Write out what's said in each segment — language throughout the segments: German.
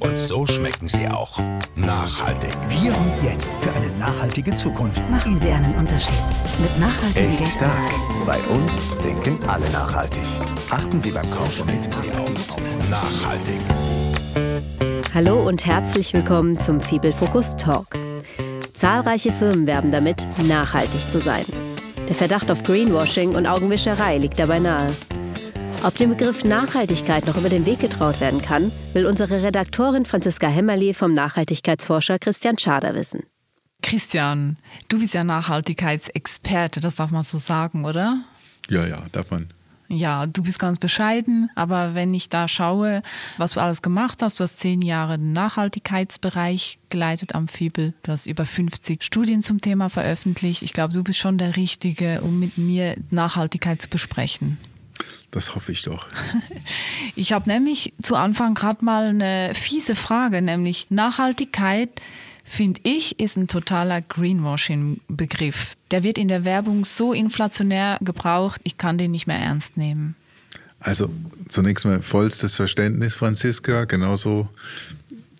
Und so schmecken sie auch. Nachhaltig. Wir und jetzt für eine nachhaltige Zukunft. Machen Sie einen Unterschied. Mit nachhaltigen Echt stark. Bei uns denken alle nachhaltig. Achten Sie beim Kauf mit. Sie auch. Nachhaltig. Hallo und herzlich willkommen zum Fibel Focus Talk. Zahlreiche Firmen werben damit, nachhaltig zu sein. Der Verdacht auf Greenwashing und Augenwischerei liegt dabei nahe. Ob dem Begriff Nachhaltigkeit noch über den Weg getraut werden kann, will unsere Redaktorin Franziska Hemmerli vom Nachhaltigkeitsforscher Christian Schader wissen. Christian, du bist ja Nachhaltigkeitsexperte, das darf man so sagen, oder? Ja, ja, darf man. Ja, du bist ganz bescheiden, aber wenn ich da schaue, was du alles gemacht hast, du hast zehn Jahre den Nachhaltigkeitsbereich geleitet am Fibel, du hast über 50 Studien zum Thema veröffentlicht. Ich glaube, du bist schon der Richtige, um mit mir Nachhaltigkeit zu besprechen. Das hoffe ich doch. Ich habe nämlich zu Anfang gerade mal eine fiese Frage, nämlich Nachhaltigkeit finde ich, ist ein totaler Greenwashing-Begriff. Der wird in der Werbung so inflationär gebraucht, ich kann den nicht mehr ernst nehmen. Also zunächst mal vollstes Verständnis, Franziska. Genauso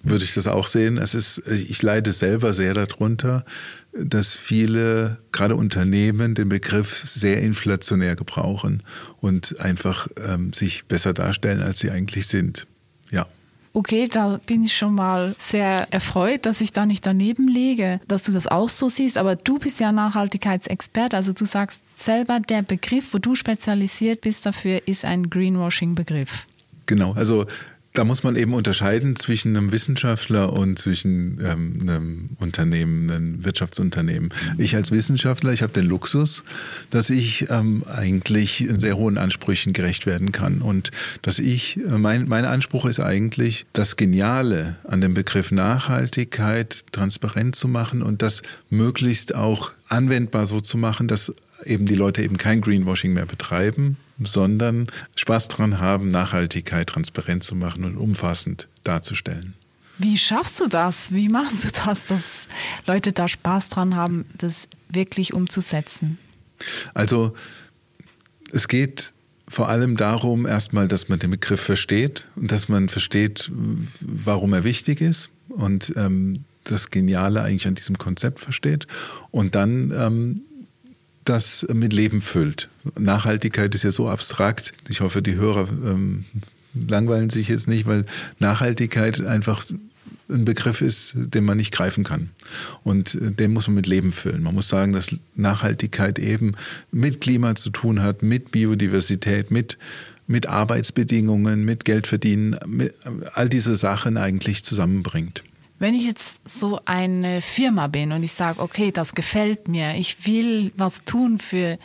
würde ich das auch sehen. Es ist, ich leide selber sehr darunter, dass viele, gerade Unternehmen, den Begriff sehr inflationär gebrauchen und einfach ähm, sich besser darstellen, als sie eigentlich sind. Ja. Okay, da bin ich schon mal sehr erfreut, dass ich da nicht daneben lege, dass du das auch so siehst. Aber du bist ja Nachhaltigkeitsexperte, also du sagst selber, der Begriff, wo du spezialisiert bist dafür, ist ein Greenwashing-Begriff. Genau, also da muss man eben unterscheiden zwischen einem Wissenschaftler und zwischen ähm, einem Unternehmen, einem Wirtschaftsunternehmen. Ich als Wissenschaftler, ich habe den Luxus, dass ich ähm, eigentlich sehr hohen Ansprüchen gerecht werden kann. Und dass ich, äh, mein, mein Anspruch ist eigentlich, das Geniale an dem Begriff Nachhaltigkeit transparent zu machen und das möglichst auch anwendbar so zu machen, dass eben die Leute eben kein Greenwashing mehr betreiben, sondern Spaß dran haben, Nachhaltigkeit transparent zu machen und umfassend darzustellen. Wie schaffst du das? Wie machst du das, dass Leute da Spaß dran haben, das wirklich umzusetzen? Also es geht vor allem darum, erstmal, dass man den Begriff versteht und dass man versteht, warum er wichtig ist und ähm, das Geniale eigentlich an diesem Konzept versteht und dann ähm, das mit Leben füllt. Nachhaltigkeit ist ja so abstrakt. Ich hoffe, die Hörer ähm, langweilen sich jetzt nicht, weil Nachhaltigkeit einfach ein Begriff ist, den man nicht greifen kann. Und äh, den muss man mit Leben füllen. Man muss sagen, dass Nachhaltigkeit eben mit Klima zu tun hat, mit Biodiversität, mit, mit Arbeitsbedingungen, mit Geldverdienen, mit all diese Sachen eigentlich zusammenbringt. Wenn ich jetzt so eine Firma bin und ich sage, okay, das gefällt mir, ich will was tun für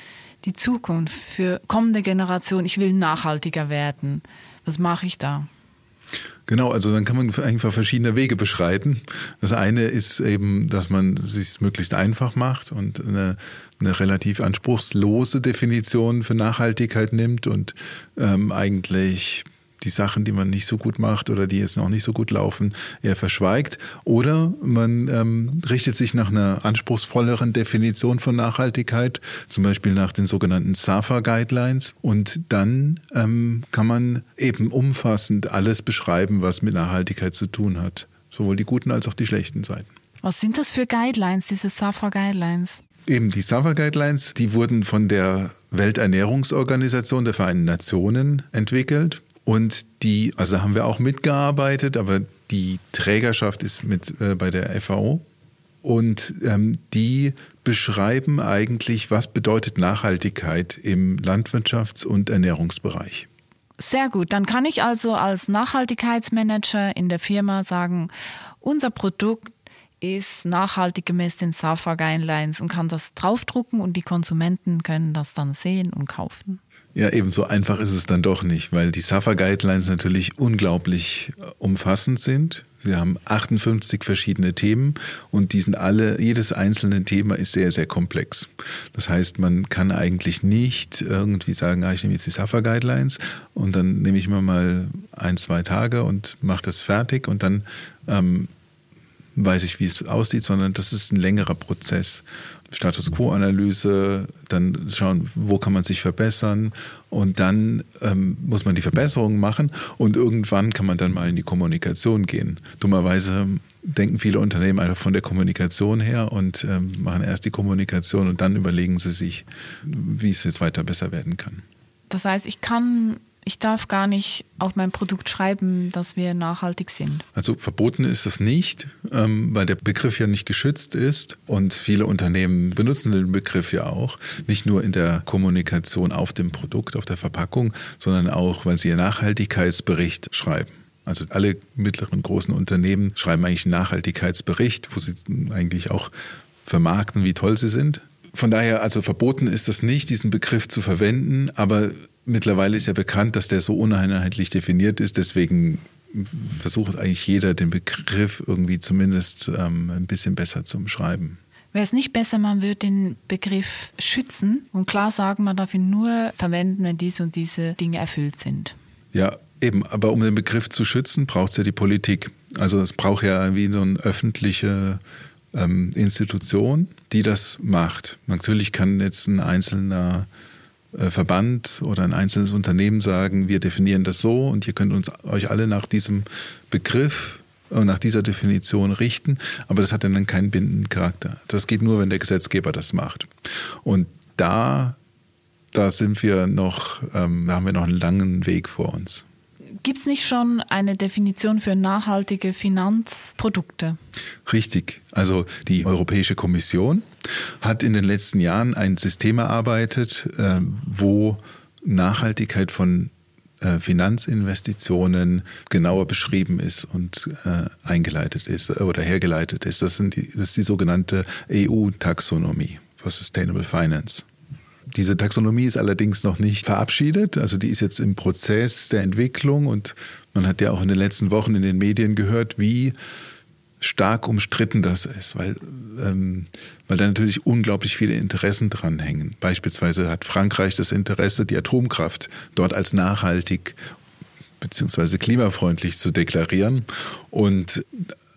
die Zukunft, für kommende Generationen, ich will nachhaltiger werden, was mache ich da? Genau, also dann kann man einfach verschiedene Wege beschreiten. Das eine ist eben, dass man es sich möglichst einfach macht und eine, eine relativ anspruchslose Definition für Nachhaltigkeit nimmt und ähm, eigentlich die Sachen, die man nicht so gut macht oder die jetzt noch nicht so gut laufen, eher verschweigt. Oder man ähm, richtet sich nach einer anspruchsvolleren Definition von Nachhaltigkeit, zum Beispiel nach den sogenannten SAFA Guidelines. Und dann ähm, kann man eben umfassend alles beschreiben, was mit Nachhaltigkeit zu tun hat. Sowohl die guten als auch die schlechten Seiten. Was sind das für Guidelines, diese SAFA Guidelines? Eben die SAFA Guidelines, die wurden von der Welternährungsorganisation der Vereinten Nationen entwickelt. Und die, also haben wir auch mitgearbeitet, aber die Trägerschaft ist mit äh, bei der FAO. Und ähm, die beschreiben eigentlich, was bedeutet Nachhaltigkeit im Landwirtschafts- und Ernährungsbereich. Sehr gut. Dann kann ich also als Nachhaltigkeitsmanager in der Firma sagen, unser Produkt ist nachhaltig gemäß den SAFA Guidelines und kann das draufdrucken und die Konsumenten können das dann sehen und kaufen. Ja, eben so einfach ist es dann doch nicht, weil die SAFA Guidelines natürlich unglaublich äh, umfassend sind. Sie haben 58 verschiedene Themen und die sind alle, jedes einzelne Thema ist sehr, sehr komplex. Das heißt, man kann eigentlich nicht irgendwie sagen, ah, ich nehme jetzt die SAFA Guidelines und dann nehme ich mir mal ein, zwei Tage und mache das fertig und dann ähm, weiß ich, wie es aussieht, sondern das ist ein längerer Prozess. Status Quo-Analyse, dann schauen, wo kann man sich verbessern und dann ähm, muss man die Verbesserungen machen und irgendwann kann man dann mal in die Kommunikation gehen. Dummerweise denken viele Unternehmen einfach von der Kommunikation her und ähm, machen erst die Kommunikation und dann überlegen sie sich, wie es jetzt weiter besser werden kann. Das heißt, ich kann ich darf gar nicht auf mein Produkt schreiben, dass wir nachhaltig sind. Also verboten ist das nicht, ähm, weil der Begriff ja nicht geschützt ist und viele Unternehmen benutzen den Begriff ja auch, nicht nur in der Kommunikation auf dem Produkt, auf der Verpackung, sondern auch, weil sie ihr Nachhaltigkeitsbericht schreiben. Also alle mittleren großen Unternehmen schreiben eigentlich einen Nachhaltigkeitsbericht, wo sie eigentlich auch vermarkten, wie toll sie sind. Von daher, also verboten ist das nicht, diesen Begriff zu verwenden, aber Mittlerweile ist ja bekannt, dass der so uneinheitlich definiert ist. Deswegen versucht eigentlich jeder, den Begriff irgendwie zumindest ähm, ein bisschen besser zu umschreiben. Wäre es nicht besser, man würde den Begriff schützen und klar sagen, man darf ihn nur verwenden, wenn diese und diese Dinge erfüllt sind? Ja, eben. Aber um den Begriff zu schützen, braucht es ja die Politik. Also es braucht ja wie so eine öffentliche ähm, Institution, die das macht. Natürlich kann jetzt ein einzelner Verband oder ein einzelnes Unternehmen sagen, wir definieren das so und ihr könnt uns euch alle nach diesem Begriff und nach dieser Definition richten, aber das hat dann keinen bindenden Charakter. Das geht nur, wenn der Gesetzgeber das macht. Und da, da sind wir noch, ähm, da haben wir noch einen langen Weg vor uns. Gibt es nicht schon eine Definition für nachhaltige Finanzprodukte? Richtig. Also die Europäische Kommission hat in den letzten Jahren ein System erarbeitet, äh, wo Nachhaltigkeit von äh, Finanzinvestitionen genauer beschrieben ist und äh, eingeleitet ist oder hergeleitet ist. Das, sind die, das ist die sogenannte EU-Taxonomie for Sustainable Finance. Diese Taxonomie ist allerdings noch nicht verabschiedet. Also die ist jetzt im Prozess der Entwicklung und man hat ja auch in den letzten Wochen in den Medien gehört, wie stark umstritten das ist, weil, ähm, weil da natürlich unglaublich viele Interessen dranhängen. Beispielsweise hat Frankreich das Interesse, die Atomkraft dort als nachhaltig beziehungsweise klimafreundlich zu deklarieren. Und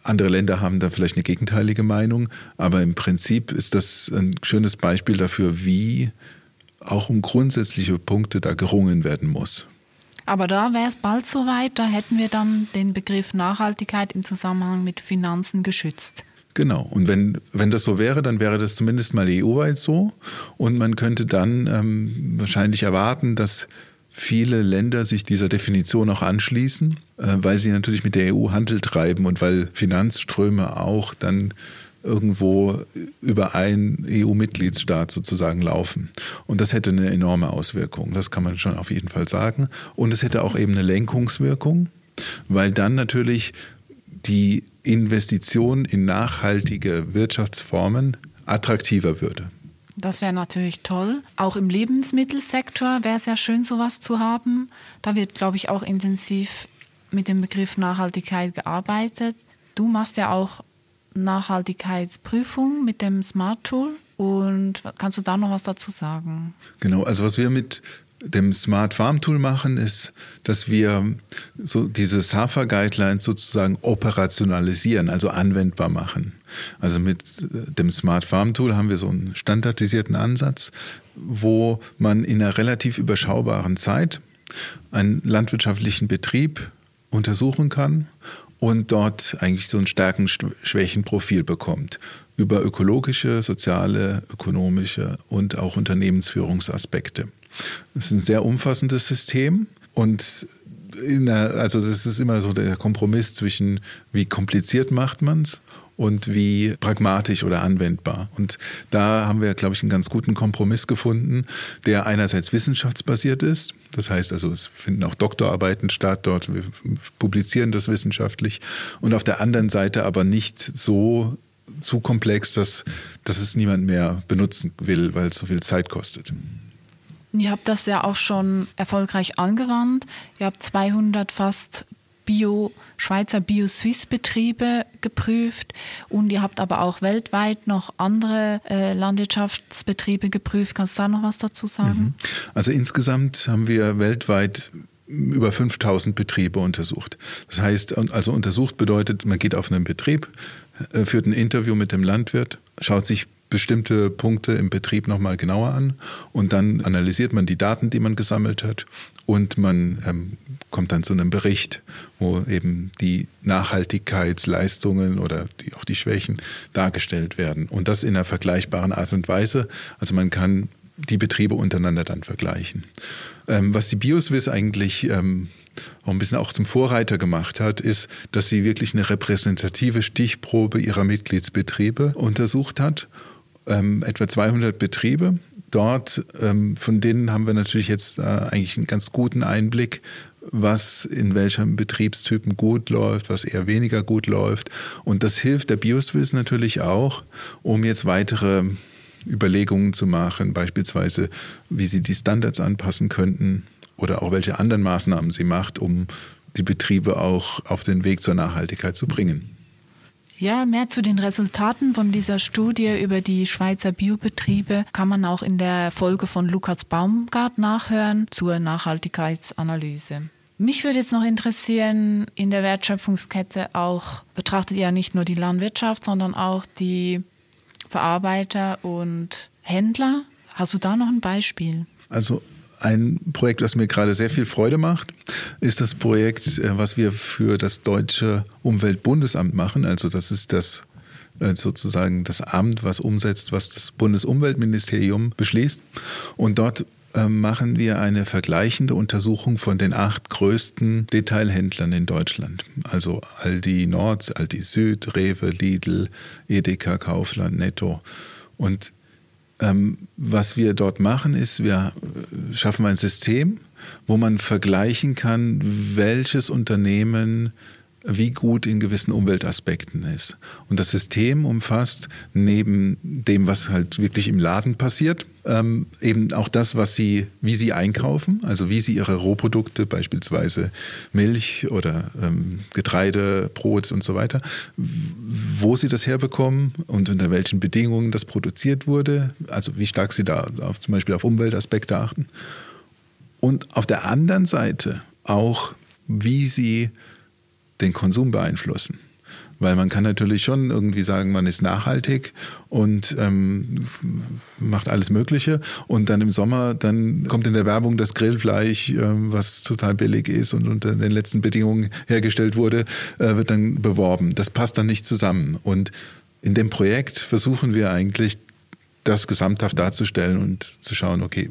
andere Länder haben da vielleicht eine gegenteilige Meinung, aber im Prinzip ist das ein schönes Beispiel dafür, wie auch um grundsätzliche Punkte da gerungen werden muss. Aber da wäre es bald soweit, da hätten wir dann den Begriff Nachhaltigkeit im Zusammenhang mit Finanzen geschützt. Genau. Und wenn, wenn das so wäre, dann wäre das zumindest mal EU-weit so. Und man könnte dann ähm, wahrscheinlich erwarten, dass viele Länder sich dieser Definition auch anschließen, äh, weil sie natürlich mit der EU Handel treiben und weil Finanzströme auch dann irgendwo über einen EU-Mitgliedsstaat sozusagen laufen. Und das hätte eine enorme Auswirkung, das kann man schon auf jeden Fall sagen. Und es hätte auch eben eine Lenkungswirkung, weil dann natürlich die Investition in nachhaltige Wirtschaftsformen attraktiver würde. Das wäre natürlich toll. Auch im Lebensmittelsektor wäre es ja schön, sowas zu haben. Da wird, glaube ich, auch intensiv mit dem Begriff Nachhaltigkeit gearbeitet. Du machst ja auch Nachhaltigkeitsprüfung mit dem Smart Tool. Und kannst du da noch was dazu sagen? Genau, also was wir mit dem Smart Farm Tool machen, ist, dass wir so diese SAFA Guidelines sozusagen operationalisieren, also anwendbar machen. Also mit dem Smart Farm Tool haben wir so einen standardisierten Ansatz, wo man in einer relativ überschaubaren Zeit einen landwirtschaftlichen Betrieb untersuchen kann und dort eigentlich so ein Stärken-Schwächen-Profil bekommt über ökologische, soziale, ökonomische und auch Unternehmensführungsaspekte. Das ist ein sehr umfassendes System und der, also das ist immer so der Kompromiss zwischen wie kompliziert macht man es und wie pragmatisch oder anwendbar. Und da haben wir, glaube ich, einen ganz guten Kompromiss gefunden, der einerseits wissenschaftsbasiert ist. Das heißt also, es finden auch Doktorarbeiten statt dort, wir publizieren das wissenschaftlich und auf der anderen Seite aber nicht so zu komplex, dass, dass es niemand mehr benutzen will, weil es so viel Zeit kostet. Ihr habt das ja auch schon erfolgreich angewandt. Ihr habt 200 fast Bio, Schweizer Bio-Swiss-Betriebe geprüft und ihr habt aber auch weltweit noch andere äh, Landwirtschaftsbetriebe geprüft. Kannst du da noch was dazu sagen? Mhm. Also insgesamt haben wir weltweit über 5000 Betriebe untersucht. Das heißt, also untersucht bedeutet, man geht auf einen Betrieb, äh, führt ein Interview mit dem Landwirt, schaut sich bestimmte Punkte im Betrieb nochmal genauer an und dann analysiert man die Daten, die man gesammelt hat und man ähm, kommt dann zu einem Bericht, wo eben die Nachhaltigkeitsleistungen oder die, auch die Schwächen dargestellt werden und das in einer vergleichbaren Art und Weise. Also man kann die Betriebe untereinander dann vergleichen. Ähm, was die Bioswiss eigentlich ähm, auch ein bisschen auch zum Vorreiter gemacht hat, ist, dass sie wirklich eine repräsentative Stichprobe ihrer Mitgliedsbetriebe untersucht hat. Ähm, etwa 200 Betriebe. Dort, ähm, von denen haben wir natürlich jetzt äh, eigentlich einen ganz guten Einblick, was in welchem Betriebstypen gut läuft, was eher weniger gut läuft. Und das hilft der Bioswiss natürlich auch, um jetzt weitere Überlegungen zu machen, beispielsweise, wie sie die Standards anpassen könnten oder auch welche anderen Maßnahmen sie macht, um die Betriebe auch auf den Weg zur Nachhaltigkeit zu bringen. Ja, mehr zu den Resultaten von dieser Studie über die Schweizer Biobetriebe kann man auch in der Folge von Lukas Baumgart nachhören zur Nachhaltigkeitsanalyse. Mich würde jetzt noch interessieren, in der Wertschöpfungskette auch betrachtet ihr nicht nur die Landwirtschaft, sondern auch die Verarbeiter und Händler. Hast du da noch ein Beispiel? Also ein Projekt, das mir gerade sehr viel Freude macht, ist das Projekt, äh, was wir für das Deutsche Umweltbundesamt machen. Also das ist das äh, sozusagen das Amt, was umsetzt, was das Bundesumweltministerium beschließt. Und dort äh, machen wir eine vergleichende Untersuchung von den acht größten Detailhändlern in Deutschland. Also Aldi Nord, Aldi Süd, Rewe, Lidl, Edeka, Kaufland, Netto. Und ähm, was wir dort machen, ist, wir äh, schaffen ein System, wo man vergleichen kann, welches Unternehmen wie gut in gewissen Umweltaspekten ist. Und das System umfasst neben dem, was halt wirklich im Laden passiert, ähm, eben auch das, was sie, wie sie einkaufen, also wie sie ihre Rohprodukte, beispielsweise Milch oder ähm, Getreide, Brot und so weiter, wo sie das herbekommen und unter welchen Bedingungen das produziert wurde, also wie stark sie da auf, zum Beispiel auf Umweltaspekte achten. Und auf der anderen Seite auch, wie sie den Konsum beeinflussen. Weil man kann natürlich schon irgendwie sagen, man ist nachhaltig und ähm, macht alles Mögliche. Und dann im Sommer, dann kommt in der Werbung das Grillfleisch, äh, was total billig ist und unter den letzten Bedingungen hergestellt wurde, äh, wird dann beworben. Das passt dann nicht zusammen. Und in dem Projekt versuchen wir eigentlich, das gesamthaft darzustellen und zu schauen, okay,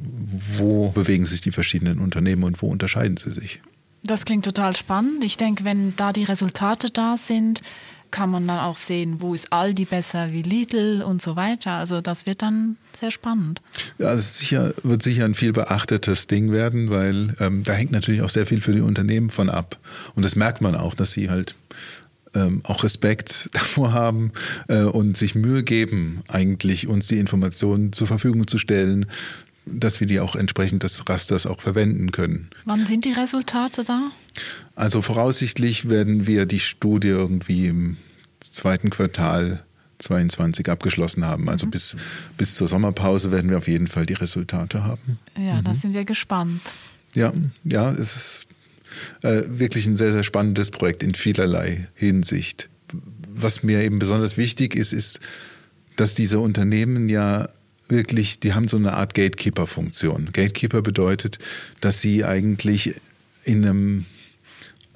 wo bewegen sich die verschiedenen Unternehmen und wo unterscheiden sie sich. Das klingt total spannend. Ich denke, wenn da die Resultate da sind, kann man dann auch sehen, wo ist Aldi besser wie Lidl und so weiter. Also das wird dann sehr spannend. Ja, es sicher, wird sicher ein viel beachtetes Ding werden, weil ähm, da hängt natürlich auch sehr viel für die Unternehmen von ab. Und das merkt man auch, dass sie halt ähm, auch Respekt davor haben äh, und sich Mühe geben, eigentlich uns die Informationen zur Verfügung zu stellen, dass wir die auch entsprechend des Rasters auch verwenden können. Wann sind die Resultate da? Also voraussichtlich werden wir die Studie irgendwie im zweiten Quartal 22 abgeschlossen haben. Also mhm. bis, bis zur Sommerpause werden wir auf jeden Fall die Resultate haben. Ja, mhm. da sind wir gespannt. Ja, ja, es ist äh, wirklich ein sehr, sehr spannendes Projekt in vielerlei Hinsicht. Was mir eben besonders wichtig ist, ist, dass diese Unternehmen ja wirklich, die haben so eine Art Gatekeeper-Funktion. Gatekeeper bedeutet, dass sie eigentlich in einem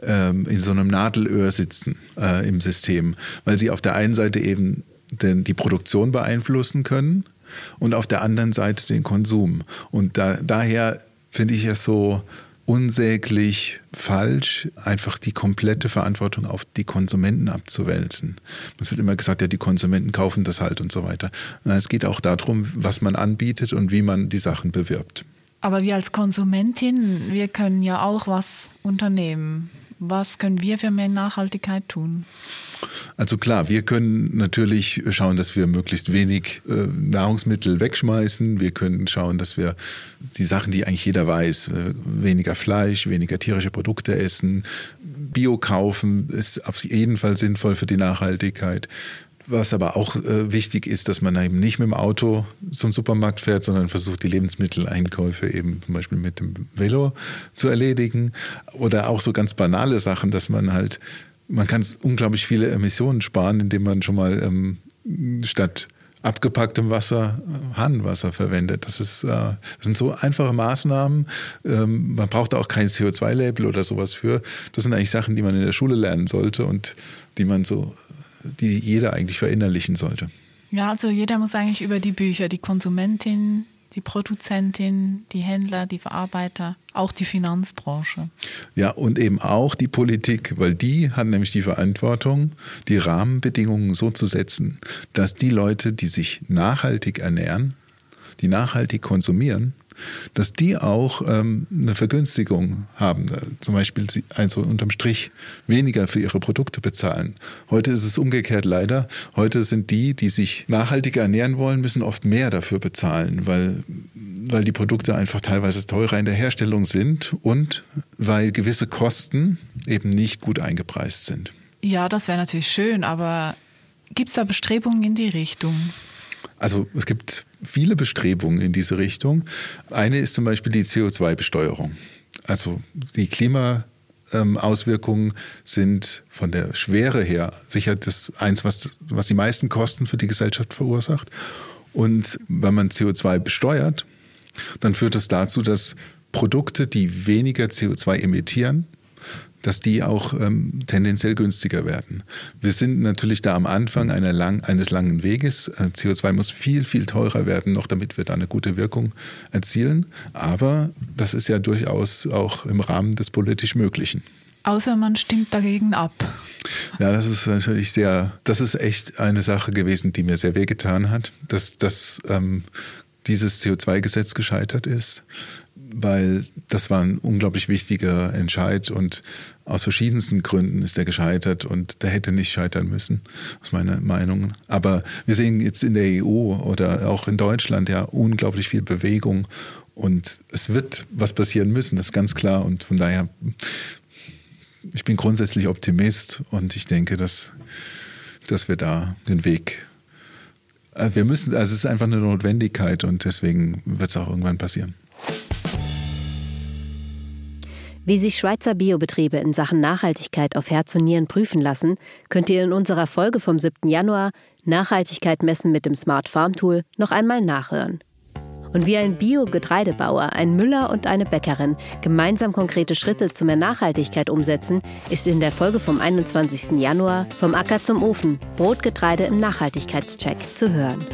ähm, in so einem Nadelöhr sitzen äh, im System, weil sie auf der einen Seite eben den, die Produktion beeinflussen können und auf der anderen Seite den Konsum. Und da, daher finde ich es so unsäglich falsch, einfach die komplette Verantwortung auf die Konsumenten abzuwälzen. Es wird immer gesagt, ja, die Konsumenten kaufen das halt und so weiter. Es geht auch darum, was man anbietet und wie man die Sachen bewirbt. Aber wir als Konsumentin, wir können ja auch was unternehmen. Was können wir für mehr Nachhaltigkeit tun? Also klar, wir können natürlich schauen, dass wir möglichst wenig äh, Nahrungsmittel wegschmeißen. Wir können schauen, dass wir die Sachen, die eigentlich jeder weiß, äh, weniger Fleisch, weniger tierische Produkte essen. Bio kaufen ist auf jeden Fall sinnvoll für die Nachhaltigkeit. Was aber auch äh, wichtig ist, dass man eben nicht mit dem Auto zum Supermarkt fährt, sondern versucht, die Lebensmitteleinkäufe eben zum Beispiel mit dem Velo zu erledigen. Oder auch so ganz banale Sachen, dass man halt, man kann unglaublich viele Emissionen sparen, indem man schon mal ähm, statt abgepacktem Wasser Hahnenwasser verwendet. Das, ist, äh, das sind so einfache Maßnahmen. Ähm, man braucht auch kein CO2-Label oder sowas für. Das sind eigentlich Sachen, die man in der Schule lernen sollte und die man so die jeder eigentlich verinnerlichen sollte. Ja, also jeder muss eigentlich über die Bücher, die Konsumentin, die Produzentin, die Händler, die Verarbeiter, auch die Finanzbranche. Ja, und eben auch die Politik, weil die hat nämlich die Verantwortung, die Rahmenbedingungen so zu setzen, dass die Leute, die sich nachhaltig ernähren, die nachhaltig konsumieren, dass die auch ähm, eine Vergünstigung haben. Zum Beispiel also unterm Strich weniger für ihre Produkte bezahlen. Heute ist es umgekehrt leider. Heute sind die, die sich nachhaltiger ernähren wollen, müssen oft mehr dafür bezahlen, weil, weil die Produkte einfach teilweise teurer in der Herstellung sind und weil gewisse Kosten eben nicht gut eingepreist sind. Ja, das wäre natürlich schön, aber gibt es da Bestrebungen in die Richtung? Also es gibt viele Bestrebungen in diese Richtung. Eine ist zum Beispiel die CO2-Besteuerung. Also die Klimaauswirkungen sind von der Schwere her sicher das eins, was, was die meisten Kosten für die Gesellschaft verursacht. Und wenn man CO2 besteuert, dann führt das dazu, dass Produkte, die weniger CO2 emittieren, dass die auch ähm, tendenziell günstiger werden. Wir sind natürlich da am Anfang lang, eines langen Weges. Äh, CO2 muss viel, viel teurer werden, noch damit wir da eine gute Wirkung erzielen. Aber das ist ja durchaus auch im Rahmen des politisch Möglichen. Außer man stimmt dagegen ab. Ja, das ist natürlich sehr, das ist echt eine Sache gewesen, die mir sehr wehgetan hat, dass, dass ähm, dieses CO2-Gesetz gescheitert ist weil das war ein unglaublich wichtiger Entscheid und aus verschiedensten Gründen ist er gescheitert und der hätte nicht scheitern müssen, aus meiner Meinung. Aber wir sehen jetzt in der EU oder auch in Deutschland ja unglaublich viel Bewegung und es wird was passieren müssen, das ist ganz klar und von daher, ich bin grundsätzlich Optimist und ich denke, dass, dass wir da den Weg äh, wir müssen, also es ist einfach eine Notwendigkeit und deswegen wird es auch irgendwann passieren. Wie sich Schweizer Biobetriebe in Sachen Nachhaltigkeit auf Herz und Nieren prüfen lassen, könnt ihr in unserer Folge vom 7. Januar Nachhaltigkeit messen mit dem Smart Farm Tool noch einmal nachhören. Und wie ein Bio-Getreidebauer, ein Müller und eine Bäckerin gemeinsam konkrete Schritte zu mehr Nachhaltigkeit umsetzen, ist in der Folge vom 21. Januar vom Acker zum Ofen Brotgetreide im Nachhaltigkeitscheck zu hören.